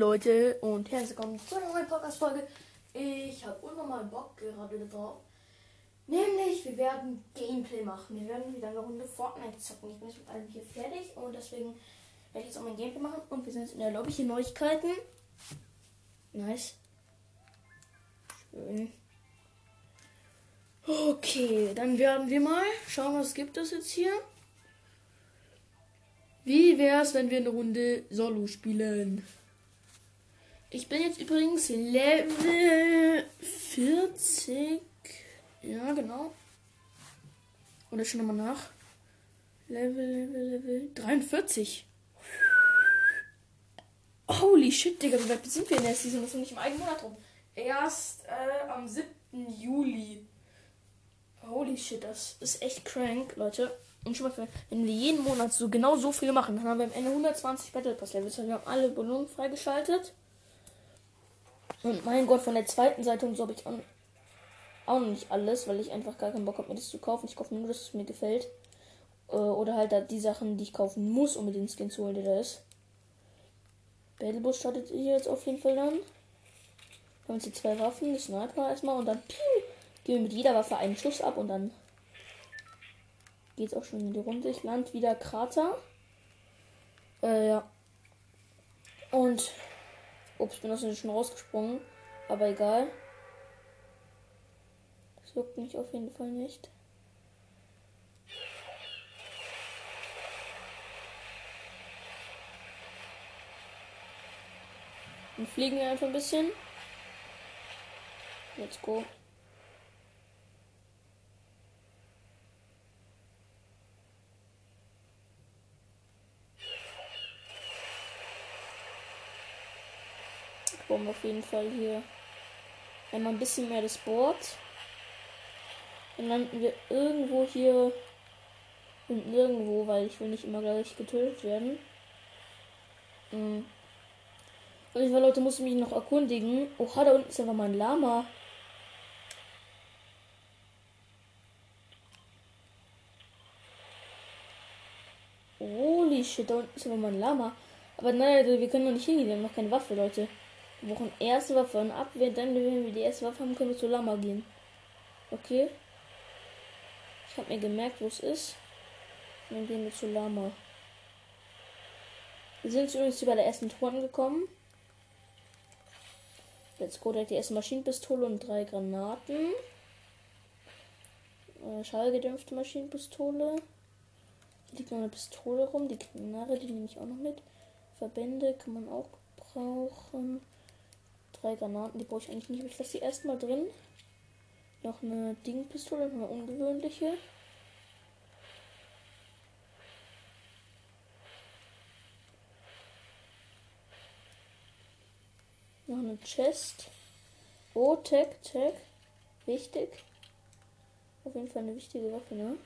Leute und herzlich willkommen zu einer neuen Podcast-Folge. Ich habe unnormal Bock gerade drauf. Nämlich, wir werden Gameplay machen. Wir werden wieder eine Runde Fortnite zocken. Ich bin jetzt mit allem hier fertig und deswegen werde ich jetzt auch mein Gameplay machen. Und wir sind jetzt in der Lobby. Hier Neuigkeiten. Nice. Schön. Okay, dann werden wir mal schauen, was gibt es jetzt hier. Wie wäre es, wenn wir eine Runde Solo spielen? Ich bin jetzt übrigens Level 40. Ja, genau. Oder schon nochmal nach. Level, Level, Level 43. Holy shit, Digga, wie weit sind wir in der Season? Das ist nicht im eigenen Monat rum. Erst äh, am 7. Juli. Holy shit, das ist echt crank, Leute. Und schon mal, wenn wir jeden Monat so genau so viel machen, dann haben wir am Ende 120 Battle Pass Levels. Wir haben alle Belohnungen freigeschaltet. Und mein Gott, von der zweiten Seite und so habe ich auch, auch nicht alles, weil ich einfach gar keinen Bock habe, mir das zu kaufen. Ich kaufe nur, dass es mir gefällt. Äh, oder halt die Sachen, die ich kaufen muss, um mir den Skin zu holen, der da ist. Battlebus startet hier jetzt auf jeden Fall dann. Wir haben jetzt zwei Waffen, die Sniper erstmal und dann piu, gehen wir mit jeder Waffe einen Schuss ab und dann geht's auch schon in die Runde. Ich land wieder Krater. Äh, ja. Und. Ups, bin aus dem schon rausgesprungen. Aber egal. Das juckt mich auf jeden Fall nicht. Dann fliegen wir einfach ein bisschen. Let's go. Wir auf jeden Fall hier einmal ein bisschen mehr das Board. Dann landen wir irgendwo hier und nirgendwo, weil ich will nicht immer gleich getötet werden. Mhm. Auf jeden Fall, Leute, muss ich mich noch erkundigen. Oha, da unten ist einfach mal ein Lama. Holy shit, da unten ist einfach mal ein Lama. Aber nein, wir können noch nicht hingehen, wir haben noch keine Waffe, Leute. Wir brauchen erste Waffe und Abwehr, dann, wenn wir die erste Waffe haben, können wir zu Lama gehen. Okay. Ich habe mir gemerkt, wo es ist. Und dann gehen wir zu Lama. Wir sind übrigens bei der ersten Tour angekommen. Jetzt go direkt die erste Maschinenpistole und drei Granaten. Äh, Schallgedämpfte Maschinenpistole. Hier liegt noch eine Pistole rum. Die Knarre, die nehme ich auch noch mit. Verbände kann man auch brauchen drei Granaten, die brauche ich eigentlich nicht. Ich lasse die erstmal drin. Noch eine Dingpistole, eine ungewöhnliche. Noch eine Chest. Oh, Tag, Tag. Wichtig. Auf jeden Fall eine wichtige Waffe, ne?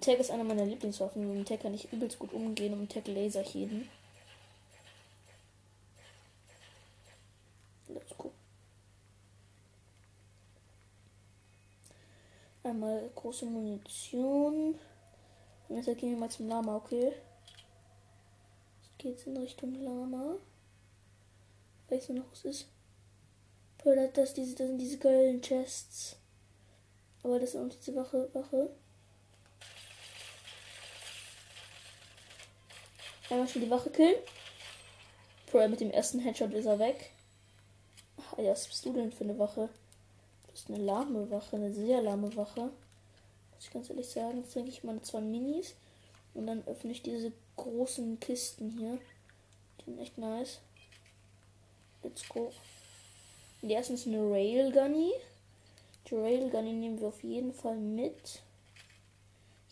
Tag ist einer meiner Lieblingswaffen. Mit Tag kann ich übelst gut umgehen und Tag Laser jeden. Einmal große Munition. Und jetzt gehen wir mal zum Lama, okay? Jetzt geht's in Richtung Lama. Weißt du noch, was ist? Oder das, diese, das sind diese geilen Chests. Aber das ist auch diese Wache, Wache. Einmal schon die Wache killen. Vorher mit dem ersten Headshot ist er weg. Ach, ja, was bist du denn für eine Wache? Eine lahme Wache, eine sehr lahme Wache. Muss ich ganz ehrlich sagen. Jetzt trinke ich meine zwei Minis. Und dann öffne ich diese großen Kisten hier. Die sind echt nice. Let's go. Die erste ist eine Railgunny. Die Railgunny nehmen wir auf jeden Fall mit.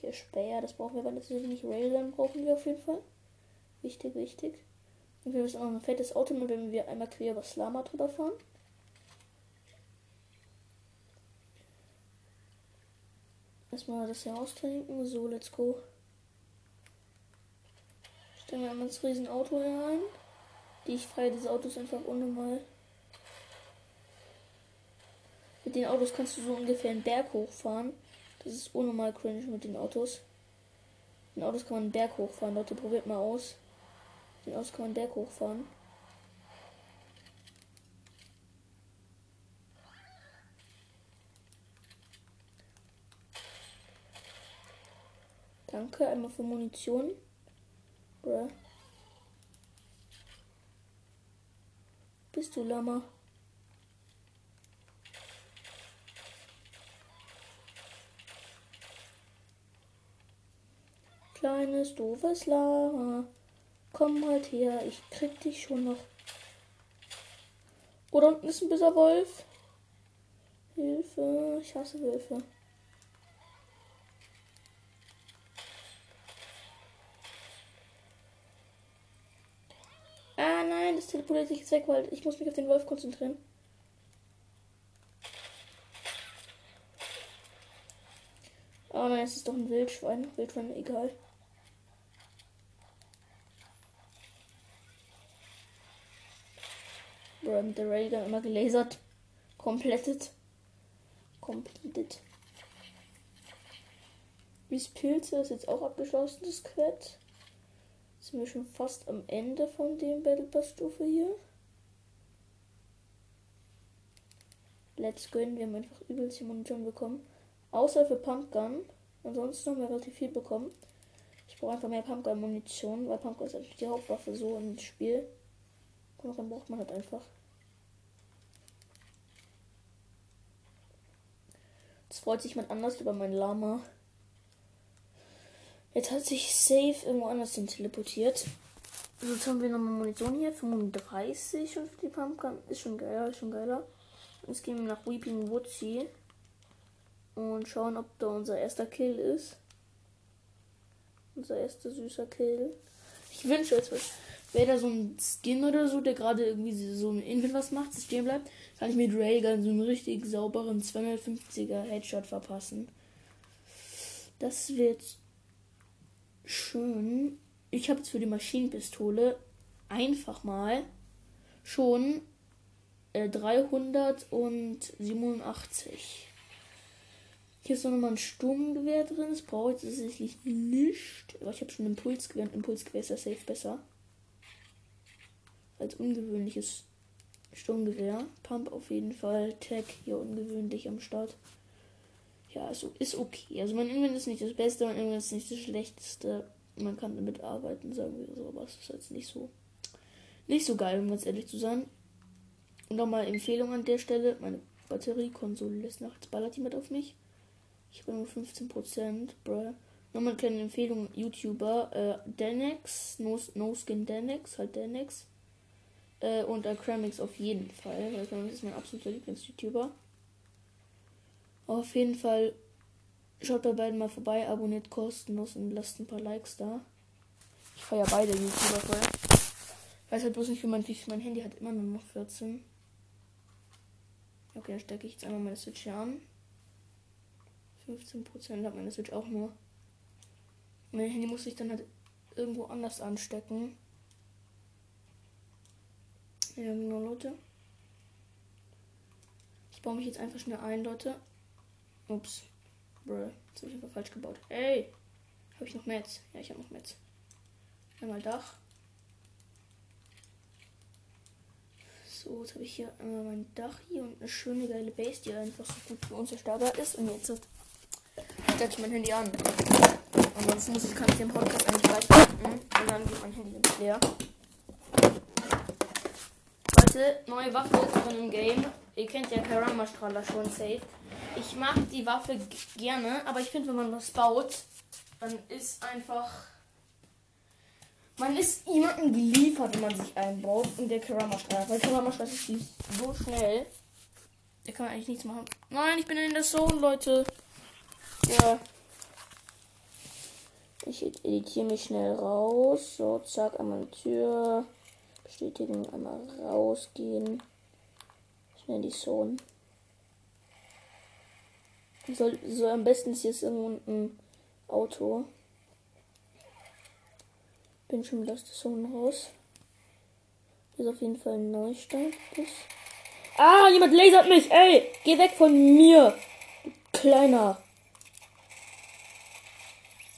Hier Speer, das brauchen wir aber natürlich nicht. Railgun brauchen wir auf jeden Fall. Wichtig, wichtig. Und wir müssen auch ein fettes Auto nehmen, wenn wir einmal quer über Slama drüber fahren. Erstmal das hier austrinken. So, let's go. Stellen wir einmal das riesen Auto hier ein. Die ich feiere diese Autos einfach unnormal. Mit den Autos kannst du so ungefähr einen Berg hochfahren. Das ist unnormal cringe mit den Autos. Mit den Autos kann man einen Berg hochfahren. Leute, probiert mal aus. Von aus kann man Berg hochfahren. Danke, einmal für Munition. Bruh. Bist du Lama? Kleines, doofes Lama. Komm halt her, ich krieg dich schon noch. Oder unten ist ein böser Wolf. Hilfe, ich hasse Wölfe. Ah teleportiert sich jetzt weg, weil ich muss mich auf den Wolf konzentrieren. Oh nein, es ist doch ein Wildschwein. Wildschwein, egal. Bro, mit der Railgun immer gelasert. Komplettet. Completed. Wie Pilze ist jetzt auch abgeschlossen, das Quett. Sind wir schon fast am Ende von dem Battle Pass Stufe hier. Let's go. Wir haben einfach übelst die Munition bekommen. Außer für Pumpgun. Ansonsten haben wir relativ viel bekommen. Ich brauche einfach mehr Pumpgun-Munition, weil Pumpgun ist natürlich die Hauptwaffe so im Spiel. Und dann braucht man halt einfach. Jetzt freut sich jemand anders über mein Lama. Jetzt hat sich Safe irgendwo anders hin teleportiert. Also jetzt haben wir nochmal Munition hier. 35 schon für die Pumpgun. Ist schon geiler, ist schon geiler. Jetzt gehen wir nach Weeping Woodsy. Und schauen, ob da unser erster Kill ist. Unser erster süßer Kill. Ich wünsche, es wäre da so ein Skin oder so, der gerade irgendwie so ein Invent was macht, stehen bleibt, kann ich mit Railgun so einen richtig sauberen 250er Headshot verpassen. Das wird schön. Ich habe jetzt für die Maschinenpistole einfach mal schon äh, 387. Hier ist noch mal ein Sturmgewehr drin. Das brauche ich tatsächlich nicht. Aber ich habe schon Impulsgewehr. Und Impulsgewehr ist ja safe besser. Als ungewöhnliches Sturmgewehr. Pump auf jeden Fall. Tag hier ungewöhnlich am Start. Ja, ist, ist okay. Also mein Invent ist nicht das Beste, mein Invent ist nicht das Schlechteste. Man kann damit arbeiten, sagen wir so, aber es ist jetzt nicht so nicht so geil, um ganz ehrlich zu sein. Und nochmal Empfehlung an der Stelle. Meine Batteriekonsole lässt nachts ballert die mit auf mich. Ich habe nur 15%, bruh. Nochmal eine kleine Empfehlung, YouTuber. Äh, Denex, no, no Skin Denex, halt Denex. Äh, und Acramix auf jeden Fall. Weil das ist mein absoluter Lieblings-YouTuber. Auf jeden Fall schaut bei beiden mal vorbei, abonniert kostenlos und lasst ein paar Likes da. Ich feiere beide YouTuber voll. Weiß halt bloß nicht, wie mein, mein Handy hat immer nur noch 14. Okay, dann stecke ich jetzt einmal meine Switch hier an. 15% hat meine Switch auch nur. Mein Handy muss ich dann halt irgendwo anders anstecken. Ja, genau, Leute. Ich baue mich jetzt einfach schnell ein, Leute. Ups. Bruh. Jetzt habe ich einfach falsch gebaut. Ey! Habe ich noch Metz? Ja, ich habe noch Metz. Einmal Dach. So, jetzt habe ich hier einmal mein Dach hier und eine schöne geile Base, die einfach so gut für uns unzerstörbar ist. Und jetzt stelle ich mein Handy an. Ansonsten muss ich, kann ich den Podcast eigentlich gleich beenden und dann geht mein Handy leer. Leute, neue Waffe drin im Game. Ihr kennt ja Karama-Strahler schon safe. Ich mag die Waffe gerne, aber ich finde, wenn man was baut, dann ist einfach. Man ist jemandem geliefert, wenn man sich einbaut. Und der Karama-Strahler. Weil Karama-Strahler ist so schnell. Der kann eigentlich nichts machen. Nein, ich bin in der Zone, Leute. Ja. Ich editiere mich schnell raus. So, zack, einmal die Tür. Bestätigen, einmal rausgehen. Schnell die Zone. Soll, so am besten ist jetzt irgendwo ein Auto. Bin schon wieder aus der Zone raus. Ist auf jeden Fall ein Neustart. Ah, jemand lasert mich, ey! Geh weg von mir! Kleiner.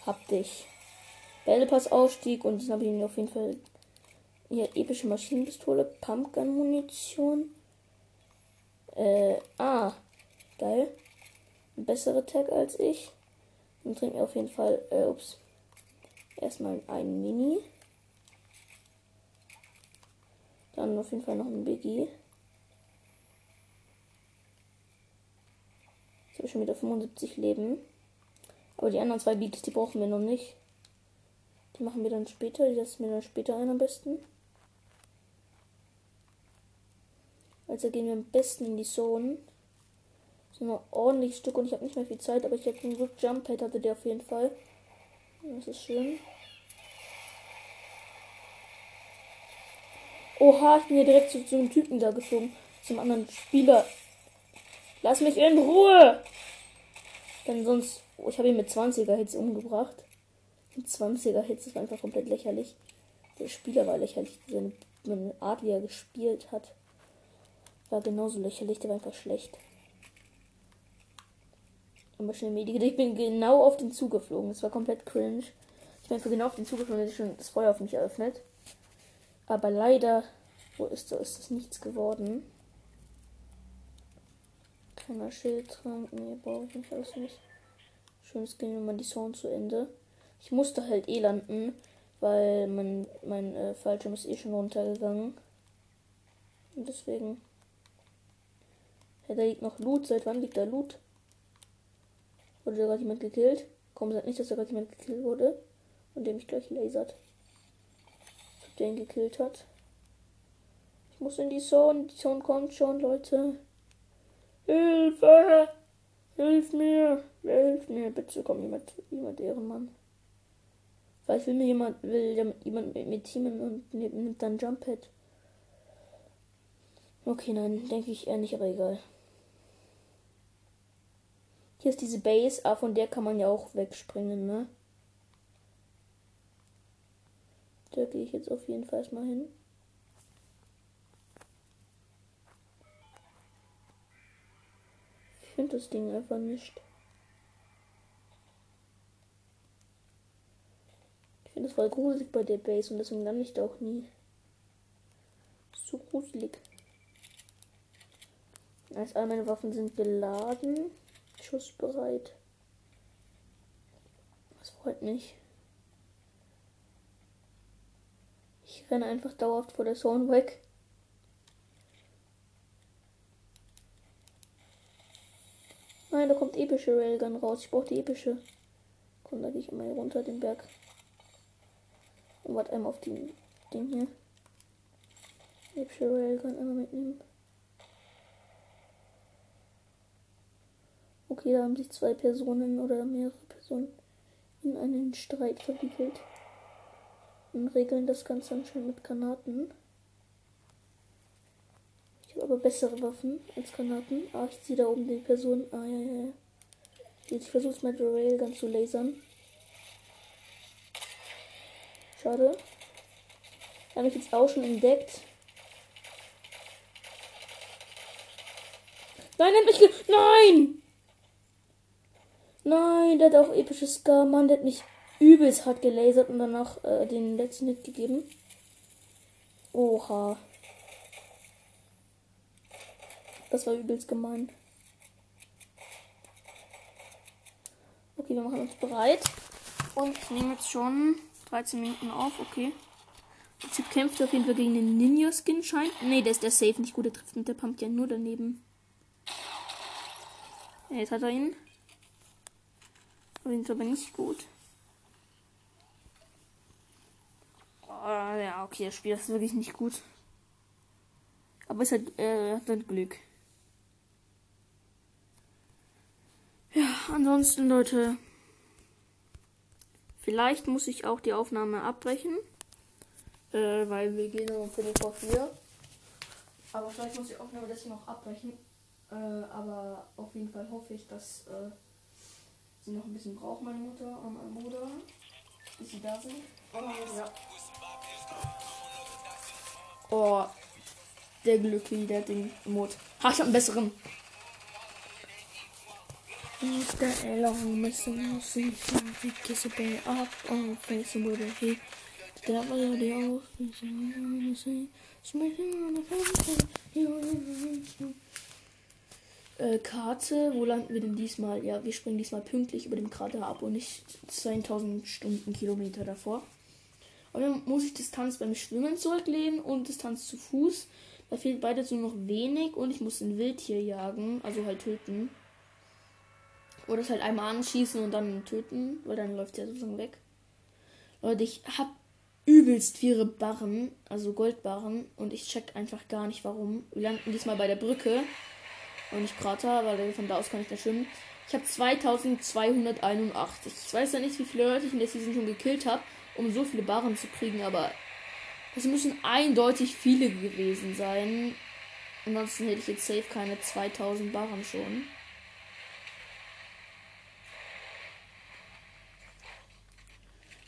Hab dich. Bälle Ausstieg und dann habe ich ihn auf jeden Fall Hier, epische Maschinenpistole, Pumpgun-Munition. Äh, ah, geil. Ein besserer Tag als ich. Dann trinken wir auf jeden Fall, äh, ups. Erstmal ein Mini. Dann auf jeden Fall noch ein Biggie. Jetzt habe ich schon wieder 75 Leben. Aber die anderen zwei Biggies, die brauchen wir noch nicht. Die machen wir dann später. Die setzen wir dann später ein am besten. Also gehen wir am besten in die Zone. So ein ordentliches Stück und ich habe nicht mehr viel Zeit, aber ich habe ein Good Jump Pad hatte der auf jeden Fall. Das ist schön. Oha, ich bin hier direkt zu, zu einem Typen da geflogen. Zum anderen Spieler. Lass mich in Ruhe! Denn sonst. Oh, ich habe ihn mit 20er Hits umgebracht. Mit 20er Hits, war einfach komplett lächerlich. Der Spieler war lächerlich. Seine, seine Art, wie er gespielt hat, war genauso lächerlich. Der war einfach schlecht. Aber schnell Medikit. Ich bin genau auf den Zug geflogen. Das war komplett cringe. Ich bin genau auf den Zug geflogen, dass schon das Feuer auf mich eröffnet. Aber leider, wo ist das? Ist das nichts geworden? Keiner Schildtrank. Nee, brauche ich nicht alles nicht. Schönes gehen wir mal die Sound zu Ende. Ich musste halt eh landen, weil mein, mein äh, Fallschirm ist eh schon runtergegangen. Und deswegen. Ja, da liegt noch Loot. Seit wann liegt da Loot? Wurde da gerade jemand gekillt? Komm, sagt nicht, dass da gerade jemand gekillt wurde. Und der mich gleich lasert. Der ihn gekillt hat. Ich muss in die Zone. Die Zone kommt schon, Leute. Hilfe! Hilf mir! Wer hilft mir? Bitte komm jemand, jemand Ehrenmann. Weil will mir jemand, will jemand mit mir teamen und nimmt dann Jump Pad. Okay, nein, denke ich eher nicht, aber egal. Hier ist diese Base, aber von der kann man ja auch wegspringen, ne? Da gehe ich jetzt auf jeden Fall erstmal hin. Ich finde das Ding einfach nicht. Ich finde es voll gruselig bei der Base und deswegen lande ich da auch nie. So gruselig. Als all meine Waffen sind geladen schussbereit. Das freut mich. Ich renne einfach dauerhaft vor der Zone weg. Nein, da kommt epische Railgun raus. Ich brauche die epische. Komm, da gehe ich immer hier runter den Berg. Und warte einmal auf den Ding hier. Epische Railgun einmal mitnehmen. Okay, da haben sich zwei Personen oder mehrere Personen in einen Streit verwickelt. Und regeln das Ganze anscheinend mit Granaten. Ich habe aber bessere Waffen als Granaten. Ah, ich sehe da oben die Person. Ah, ja, ja, ja. Ich versuche es mit der Railgun zu lasern. Schade. Habe ich jetzt auch schon entdeckt. Nein, er hat mich ge Nein! Nein, der hat auch episches Scar. Mann, der hat mich übelst hart gelasert und danach äh, den letzten Hit gegeben. Oha. Das war übelst gemein. Okay, wir machen uns bereit. Und ich nehme jetzt schon 13 Minuten auf. Okay. Der Typ kämpft auf jeden Fall gegen den Ninja-Skin, scheint. Ne, der ist der Safe nicht gut. Der trifft mit der Pump ja nur daneben. Ja, jetzt hat er ihn. Sind aber nicht gut. Oh, ja, okay, das Spiel ist wirklich nicht gut. Aber es hat, äh, hat dann Glück. Ja, ansonsten, Leute. Vielleicht muss ich auch die Aufnahme abbrechen. Äh, weil wir gehen um Viertel vor vier. Aber vielleicht muss ich die Aufnahme deswegen auch abbrechen. Äh, aber auf jeden Fall hoffe ich, dass. Äh, sie noch ein bisschen braucht, meine Mutter und mein Bruder, bis sie da sind. Oh, ja. Oh, der Glückli, der hat den Mod. Ha, ich hab einen besseren. Mr. Elon missing see kiss a bay up on face with a he Der war ja die auf. Äh, Karte, wo landen wir denn diesmal? Ja, wir springen diesmal pünktlich über dem Krater ab und nicht 2000 Stundenkilometer davor. Aber dann muss ich Distanz beim Schwimmen zurücklegen und Distanz zu Fuß. Da fehlt beides nur noch wenig und ich muss ein Wildtier jagen, also halt töten. Oder es halt einmal anschießen und dann töten, weil dann läuft ja sozusagen weg. Leute, ich hab übelst viele Barren, also Goldbarren, und ich check einfach gar nicht warum. Wir landen diesmal bei der Brücke und nicht Krater, weil von da aus kann ich nicht schwimmen. Ich habe 2281. Ich weiß ja nicht, wie viele Leute ich in der Season schon gekillt habe, um so viele Barren zu kriegen, aber es müssen eindeutig viele gewesen sein. Ansonsten hätte ich jetzt safe keine 2000 Barren schon.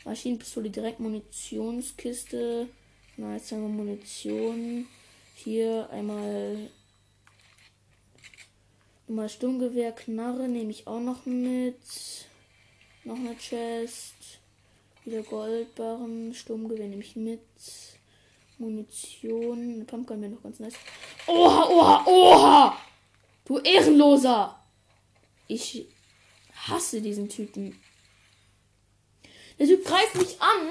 Maschinenpistole direkt Munitionskiste. Na, jetzt haben wir Munition. Hier einmal mal Sturmgewehr, Knarre nehme ich auch noch mit. Noch eine Chest. Wieder Goldbarren. Sturmgewehr nehme ich mit. Munition. Eine Pumpgun wäre noch ganz nice. Oha, oha, oha! Du Ehrenloser! Ich hasse diesen Typen. Der Typ greift mich an,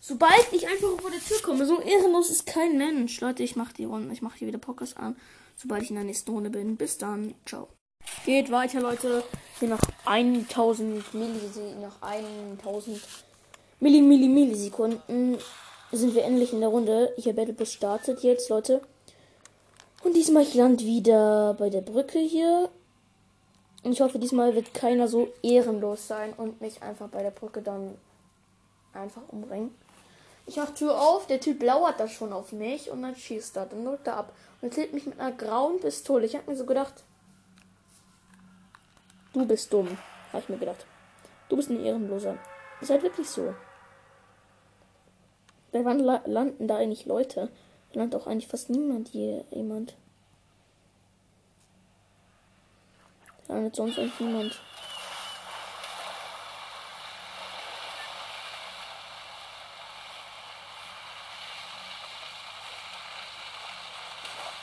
sobald ich einfach vor der Tür komme. So ehrenlos ist kein Mensch. Leute, ich mache die Runde, ich mache hier wieder Podcast an, sobald ich in der nächsten Runde bin. Bis dann. Ciao. Geht weiter, Leute. Hier nach 1000 Millisekunden, nach 1000 Milli, Milli, Millisekunden sind wir endlich in der Runde. Habe Battle Bus startet jetzt, Leute. Und diesmal ich land wieder bei der Brücke hier. Und ich hoffe, diesmal wird keiner so ehrenlos sein und mich einfach bei der Brücke dann einfach umbringen. Ich mach Tür auf, der Typ lauert da schon auf mich und dann schießt er, dann drückt er ab. Und killt mich mit einer grauen Pistole. Ich hab mir so gedacht, du bist dumm, habe ich mir gedacht. Du bist ein Ehrenloser. Ist halt wirklich so. Bei wann la landen da eigentlich Leute? Da landet auch eigentlich fast niemand hier, jemand. Da landet sonst eigentlich niemand.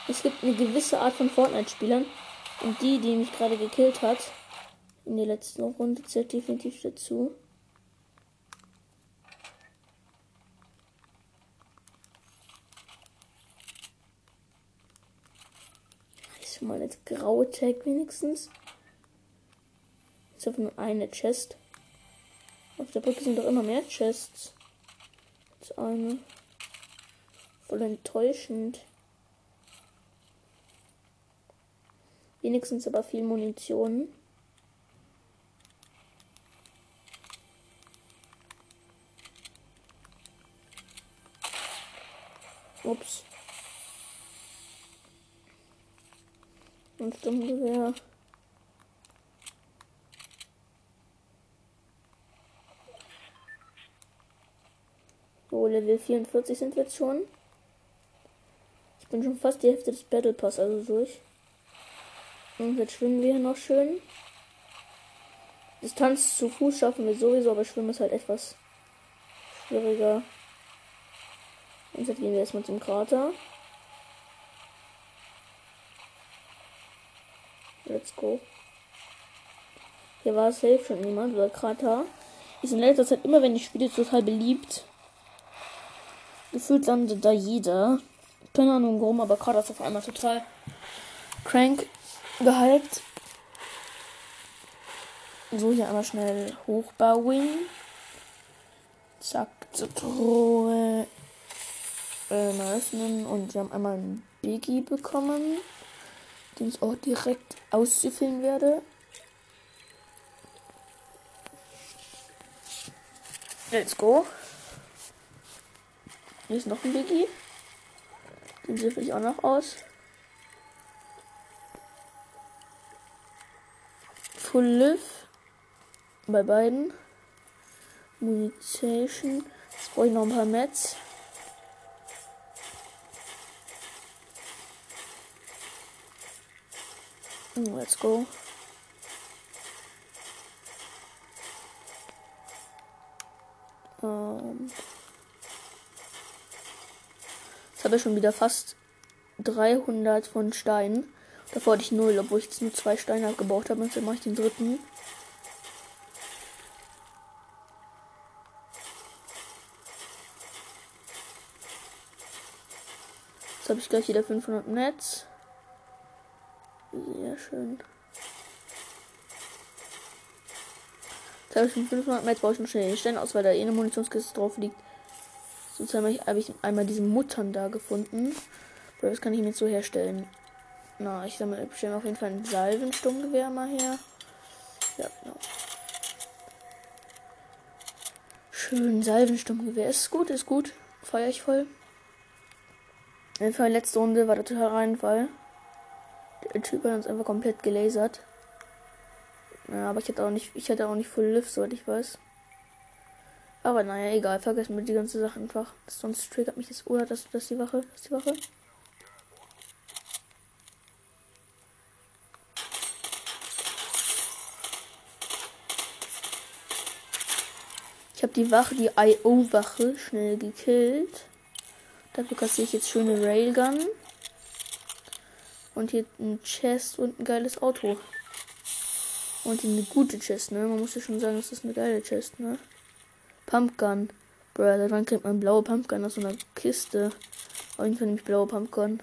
Es gibt eine gewisse Art von Fortnite-Spielern und die, die mich gerade gekillt hat, in der letzten Runde zählt definitiv dazu. Ist schon mal eine graue Tag wenigstens. Ist auf nur eine Chest. Auf der Brücke sind doch immer mehr Chests. Als eine. Voll enttäuschend. Wenigstens aber viel Munition. Ups. Ein Sturmgewehr. So, Level 44 sind wir jetzt schon. Ich bin schon fast die Hälfte des Battle Pass also durch. Und jetzt schwimmen wir hier noch schön. Distanz zu Fuß schaffen wir sowieso, aber Schwimmen ist halt etwas schwieriger. Und jetzt gehen wir erstmal zum Krater. Let's go. Hier war safe schon niemand, oder Krater. Ist in letzter Zeit immer, wenn ich spiele, total beliebt. Gefühlt landet da jeder. Keine Ahnung warum, aber Krater ist auf einmal total crank gehypt. So, hier einmal schnell hochbauen. Zack, zur Truhe äh, öffnen. Und wir haben einmal einen Biggie bekommen, den ich auch direkt auszufüllen werde. Let's go. Hier ist noch ein Biggie. Den süffel ich auch noch aus. Live. Bei beiden. Munition. Jetzt brauche ich noch ein paar Mets. Let's go. Ähm. habe ja schon wieder fast 300 von Steinen. Davor hatte ich null, obwohl ich jetzt nur zwei Steine gebaut habe. Und jetzt mache ich den dritten. Jetzt habe ich gleich wieder 500 Netz. Sehr schön. Jetzt habe ich schon 500 Metz, baue ich noch schnell den Stein aus, weil da eh eine Munitionskiste drauf liegt. Sozusagen habe ich einmal diese Muttern da gefunden. Das kann ich mir so herstellen. Na, ich sammle bestimmt auf jeden Fall ein Salvensturmgewehr mal her. Ja, genau. Schön, Salvensturmgewehr. Ist gut, ist gut. Feier ich voll. In der letzte Runde war der total Reinfall. Der Typ hat uns einfach komplett gelasert. Ja, aber ich hatte auch nicht, ich hatte auch nicht Full Lift, soweit ich weiß. Aber naja, egal, vergessen wir die ganze Sache einfach. Sonst triggert mich das. Oder das, das die Wache? Das die Wache? Die Wache, die IO-Wache, schnell gekillt. Dafür kassiere ich jetzt schöne Railgun. Und hier ein Chest und ein geiles Auto. Und eine gute Chest, ne? Man muss ja schon sagen, das ist eine geile Chest, ne? Pumpgun. Bruh, dann kriegt man blaue Pumpgun aus so einer Kiste. Auf jeden Fall nehme ich blaue Pumpgun.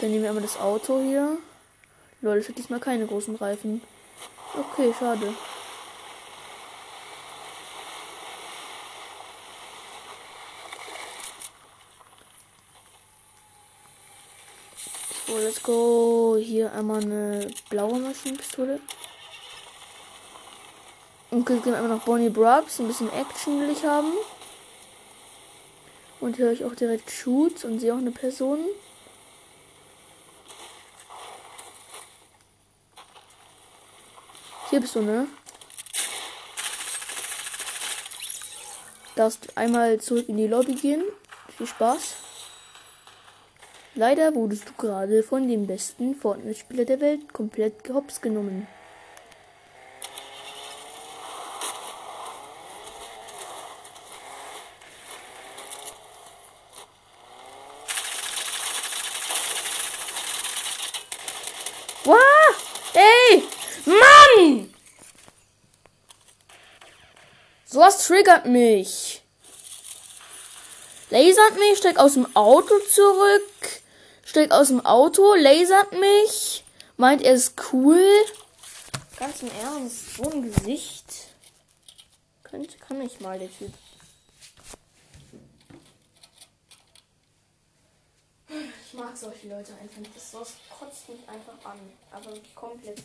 Dann nehmen wir einmal das Auto hier. Leute, das hat diesmal keine großen Reifen. Okay, schade. So, let's go. Hier einmal eine blaue Maschinenpistole. Und gehen wir einmal noch Bonnie Brubs. Ein bisschen Action will ich haben. Und hier höre ich auch direkt Shoots und sehe auch eine Person. Hier bist du, ne? Darfst einmal zurück in die Lobby gehen. Viel Spaß. Leider wurdest du gerade von dem besten Fortnite-Spieler der Welt komplett gehops genommen. Wow! Ey! Mann! Sowas triggert mich. Lasert mich, steig aus dem Auto zurück steigt aus dem Auto, lasert mich, meint er ist cool. Ganz im Ernst, so ein Gesicht. Könnte, kann ich mal, der Typ. Ich mag solche Leute einfach nicht. Das, das kotzt mich einfach an. Aber komplett.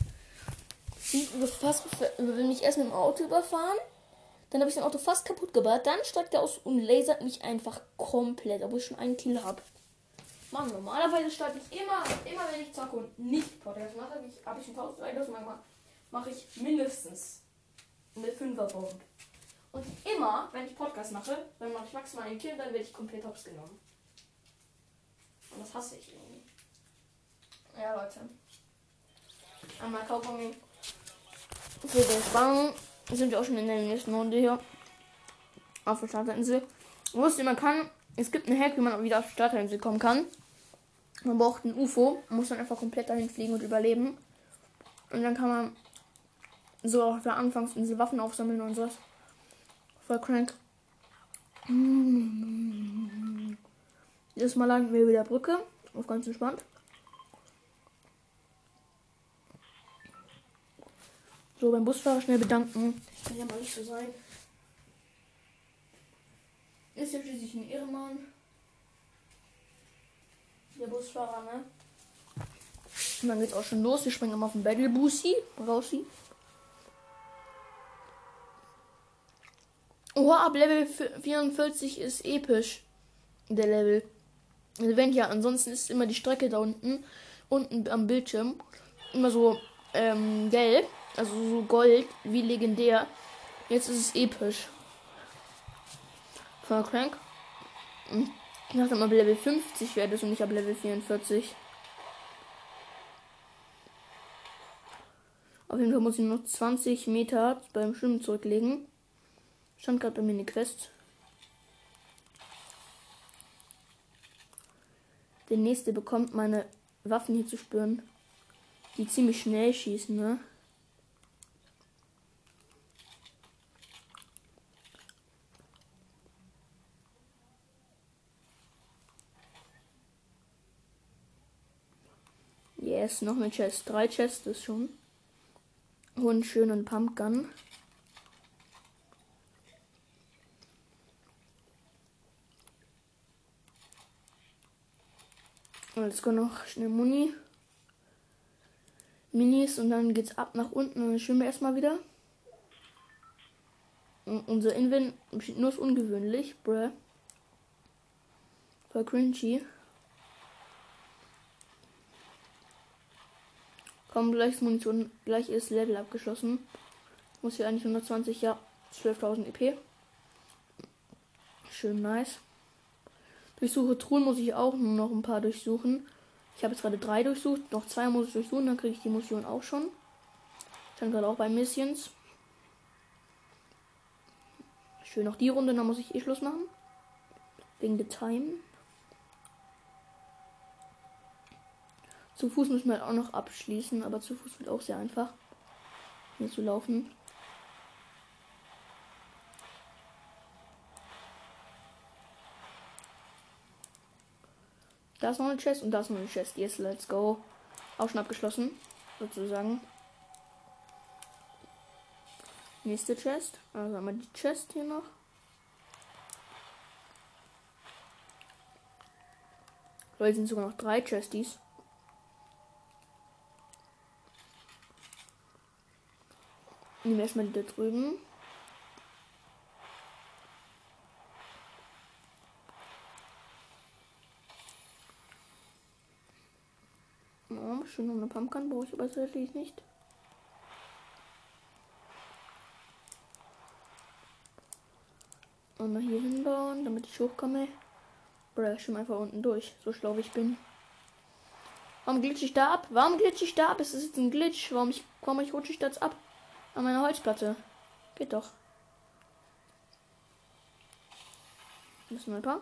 Sie fast, will mich erst mit dem Auto überfahren. Dann habe ich sein Auto fast kaputt gebaut. Dann steigt er aus und lasert mich einfach komplett, obwohl ich schon einen Kill habe. Mann, normalerweise starte ich immer, immer wenn ich zocke und nicht Podcast mache, habe ich, hab ich schon 1000 Mal gemacht, mache ich mindestens eine 5er Bomb. Und immer, wenn ich Podcast mache, dann mache ich maximal einen Kill, dann werde ich komplett hops genommen. Und das hasse ich irgendwie. Ja, Leute. Einmal Kaugummi. Für den Spannung sind wir auch schon in der nächsten Runde hier. Auf der Starterinsel. Wusste man kann es gibt einen Hack, wie man wieder auf die Starterinsel kommen kann. Man braucht ein UFO, muss dann einfach komplett dahin fliegen und überleben. Und dann kann man so auf der Anfangsinsel Waffen aufsammeln und sowas. Voll crank. Jedes Mal landen wir wieder Brücke. Auf ganz entspannt. So, beim Busfahrer schnell bedanken. Kann ja mal nicht so sein. Ist ja schließlich ein Irrmann. Der Busfahrer, ne? Und dann geht's auch schon los. Wir springen immer auf den Battle Boosie. Rausi. Oha, ab Level 44 ist episch. Der Level. Also wenn ja, ansonsten ist immer die Strecke da unten. Unten am Bildschirm. Immer so ähm, gelb. Also so gold, wie legendär. Jetzt ist es episch. Voll crank. Ich dachte mal, Level 50 wäre das und nicht ab Level 44. Auf jeden Fall muss ich noch 20 Meter beim Schwimmen zurücklegen. Stand gerade bei mir eine Quest. der nächste bekommt, meine Waffen hier zu spüren, die ziemlich schnell schießen, ne? Yes, noch eine Chest. Drei Chests ist schon. Und schönen Pumpgun. Jetzt kommt noch schnell Muni. Minis und dann geht's ab nach unten und dann schwimmen wir erstmal wieder. Und unser Invent nur ist ungewöhnlich, bruh. Voll cringy. Komm, gleich Munition, gleich ist Level abgeschlossen. Muss hier eigentlich 120, ja, 12.000 EP. Schön nice. Durchsuche Truhen muss ich auch nur noch ein paar durchsuchen. Ich habe jetzt gerade drei durchsucht. Noch zwei muss ich durchsuchen, dann kriege ich die Mission auch schon. Ich bin gerade auch bei Missions. Schön noch die Runde, dann muss ich eh Schluss machen. Wegen der Time. Zu Fuß müssen wir auch noch abschließen, aber zu Fuß wird auch sehr einfach, hier zu laufen. Da ist noch eine Chest und da ist noch eine Chest. Yes, let's go. Auch schon abgeschlossen, sozusagen. Nächste Chest. Also haben wir die Chest hier noch. Weil sind sogar noch drei Chesties. Nehmen wir erstmal die da drüben. Schön noch eine Pumpkin brauche ich aber tatsächlich nicht. Und mal hier hinbauen, damit ich hochkomme. Oder ich schon einfach unten durch, so schlau wie ich bin. Warum glitsch ich da ab? Warum glitsch ich da ab? Es ist jetzt ein Glitch. Warum ich, warum ich rutsche ich das ab? An meiner Holzplatte. Geht doch. Müssen wir ein paar.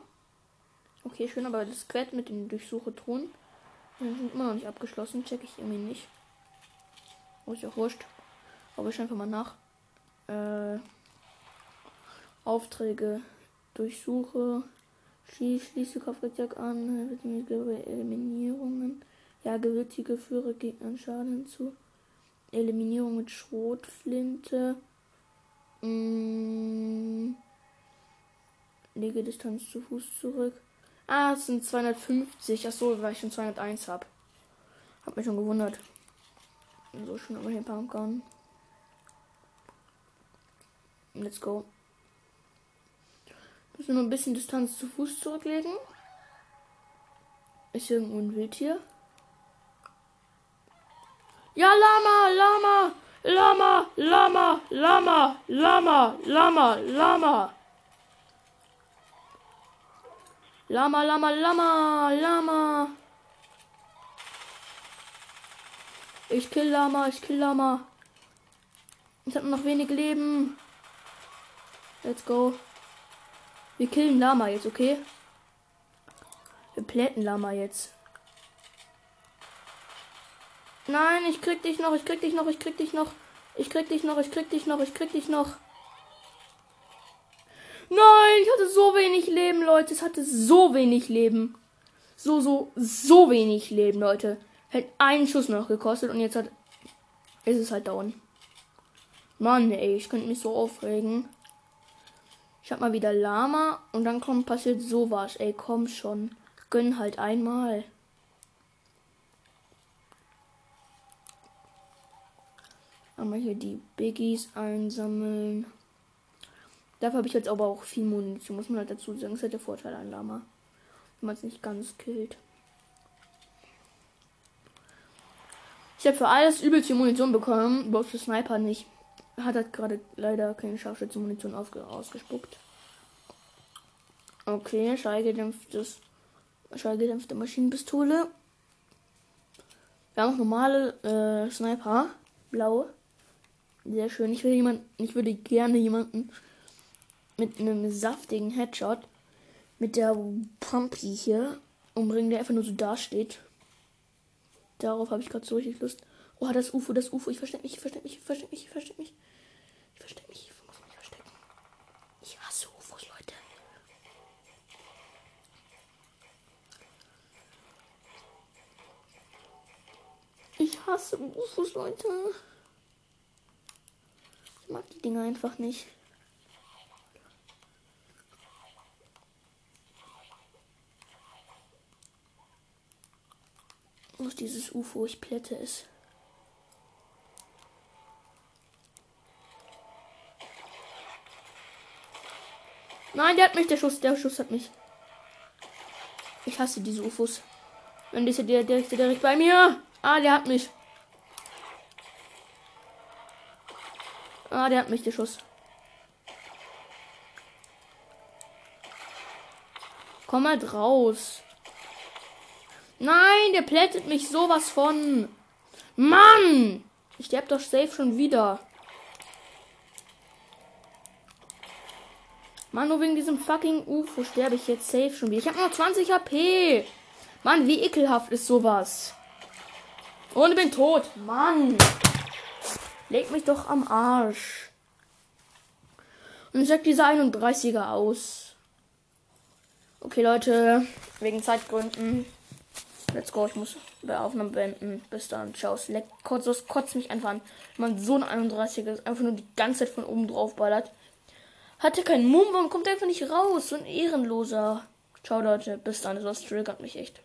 Okay, schön, aber das Quett mit den Durchsuche-Truhen die sind immer noch nicht abgeschlossen. Check ich irgendwie nicht. Oh, ist auch wurscht. Aber ich einfach mal nach. Äh, Aufträge durchsuche. Schließe Kraftwerk an. Eliminierungen. Ja, gewürtige führe Gegnern Schaden hinzu. Eliminierung mit Schrotflinte. Mm, lege Distanz zu Fuß zurück. Ah, es sind 250. Achso, weil ich schon 201 habe. Hab mich schon gewundert. So schon aber hier Pumpgun. Let's go. Müssen wir ein bisschen Distanz zu Fuß zurücklegen. Ist irgendwo ein Wildtier? Ja, Lama, Lama, Lama, Lama, Lama, Lama, Lama, Lama. Lama, Lama, Lama, Lama. Ich kill Lama, ich kill Lama. Ich habe noch wenig Leben. Let's go. Wir killen Lama jetzt, okay? Wir plätten Lama jetzt. Nein, ich krieg dich noch, ich krieg dich noch, ich krieg dich noch. Ich krieg dich noch, ich krieg dich noch, ich krieg dich noch. Nein, ich hatte so wenig Leben, Leute. Es hatte so wenig Leben. So, so, so wenig Leben, Leute. Hätte einen Schuss noch gekostet und jetzt hat. Ist es halt down. Mann, ey, ich könnte mich so aufregen. Ich hab mal wieder Lama und dann kommt passiert sowas. Ey, komm schon. Gönn halt einmal. Einmal hier die Biggies einsammeln. Dafür habe ich jetzt aber auch viel Munition, muss man halt dazu sagen. Das hat der Vorteil an Lama. Wenn man es nicht ganz killt. Ich habe für alles übelst viel Munition bekommen, bloß für Sniper nicht. Hat halt gerade leider keine Scharfschütze-Munition ausgespuckt. Okay, schallgedämpftes, schallgedämpfte Maschinenpistole. Wir haben auch normale äh, Sniper, blaue. Sehr schön. Ich würde jemanden, ich würde gerne jemanden mit einem saftigen Headshot mit der Pumpy hier umbringen, der einfach nur so dasteht. Darauf habe ich gerade so richtig Lust. Oh, das UFO, das UFO. Ich verstecke mich, ich verstecke mich, ich verstecke mich, ich verstecke mich. Ich verstecke mich, ich muss mich verstecken. Ich hasse UFOs, Leute. Ich hasse UFOs, Leute. Ich mag die Dinger einfach nicht. Wo ist dieses UFO? Ich plätte es. Nein, der hat mich, der Schuss, der Schuss hat mich. Ich hasse diese UFOs. Wenn ist der, direkt bei mir. Ah, der hat mich. Ah, der hat mich, der Schuss. Komm mal raus. Nein, der plättet mich sowas von. Mann! Ich sterb doch safe schon wieder. Mann, nur wegen diesem fucking UFO sterbe ich jetzt safe schon wieder. Ich habe noch 20 HP. Mann, wie ekelhaft ist sowas. Und bin tot. Mann. Leg mich doch am Arsch. Und ich sag diese 31er aus. Okay, Leute. Wegen Zeitgründen Let's go, ich muss bei Aufnahme beenden. Bis dann, ciao. Leck, kurz, das kotzt mich einfach an. Man so ein 31er ist, einfach nur die ganze Zeit von oben drauf ballert. Hat er keinen Mumm, warum kommt er einfach nicht raus? So ein Ehrenloser. Ciao, Leute. Bis dann, das triggert mich echt.